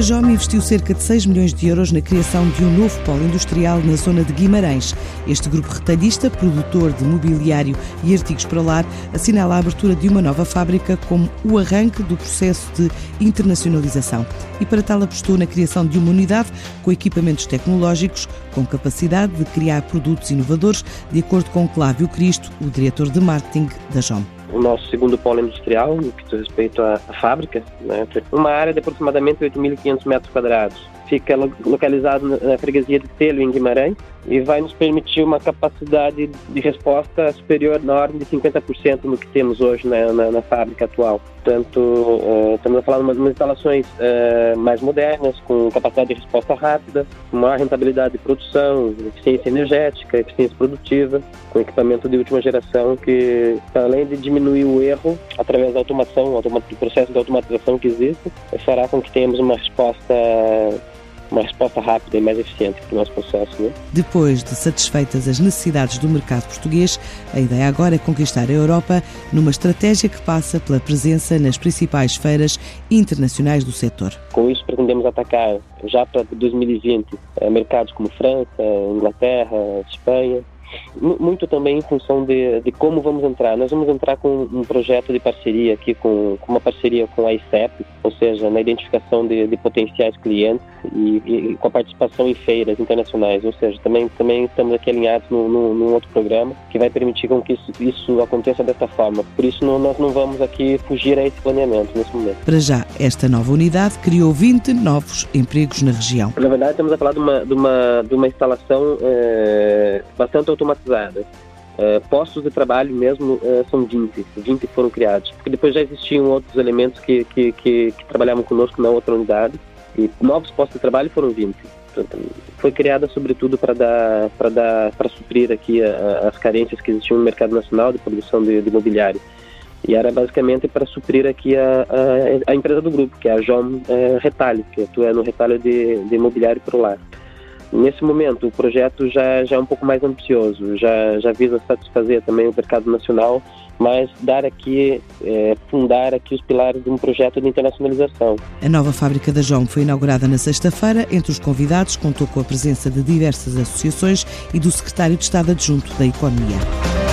A JOM investiu cerca de 6 milhões de euros na criação de um novo polo industrial na zona de Guimarães. Este grupo retalhista, produtor de mobiliário e artigos para lar, assinala a abertura de uma nova fábrica como o arranque do processo de internacionalização. E para tal apostou na criação de uma unidade com equipamentos tecnológicos com capacidade de criar produtos inovadores, de acordo com Clávio Cristo, o diretor de marketing da JOM o nosso segundo polo industrial, no que diz respeito à, à fábrica, né? uma área de aproximadamente 8.500 metros quadrados. Fica localizado na freguesia de Telo, em Guimarães, e vai nos permitir uma capacidade de resposta superior na ordem de 50% no que temos hoje na, na, na fábrica atual. Portanto, uh, estamos a falar de umas instalações uh, mais modernas, com capacidade de resposta rápida, maior rentabilidade de produção, eficiência energética, eficiência produtiva, com equipamento de última geração que, além de diminuir o erro através da automação, do processo de automatização que existe, fará com que tenhamos uma resposta uma resposta rápida e mais eficiente para o nosso processo. Né? Depois de satisfeitas as necessidades do mercado português, a ideia agora é conquistar a Europa numa estratégia que passa pela presença nas principais feiras internacionais do setor. Com isso, pretendemos atacar já para 2020 eh, mercados como França, Inglaterra, Espanha, muito também em função de, de, como vamos entrar. Nós vamos entrar com um projeto de parceria aqui, com, com uma parceria com a ICEP, ou seja, na identificação de, de potenciais clientes e, e, com a participação em feiras internacionais. Ou seja, também, também estamos aqui alinhados num, num outro programa que vai permitir com que isso, isso aconteça dessa forma. Por isso, não, nós não vamos aqui fugir a esse planeamento nesse momento. Para já, esta nova unidade criou 20 novos empregos na região. Na verdade, estamos a falar de uma, de uma, de uma instalação é, bastante automatizada. Uh, postos de trabalho mesmo uh, são 20, 20 foram criados, porque depois já existiam outros elementos que, que, que, que trabalhavam conosco na outra unidade, e novos postos de trabalho foram 20. Portanto, foi criada sobretudo para dar para dar para suprir aqui a, as carências que existiam no mercado nacional de produção de, de imobiliário e era basicamente para suprir aqui a, a, a, empresa do grupo que é a JOM é, Retalho que atua no retalho de, de imobiliário por lá Nesse momento, o projeto já, já é um pouco mais ambicioso, já, já visa satisfazer também o mercado nacional, mas dar aqui, é, fundar aqui os pilares de um projeto de internacionalização. A nova fábrica da JOM foi inaugurada na sexta-feira. Entre os convidados, contou com a presença de diversas associações e do secretário de Estado adjunto da Economia.